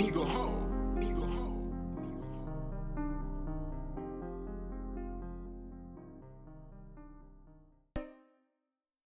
Eagle home.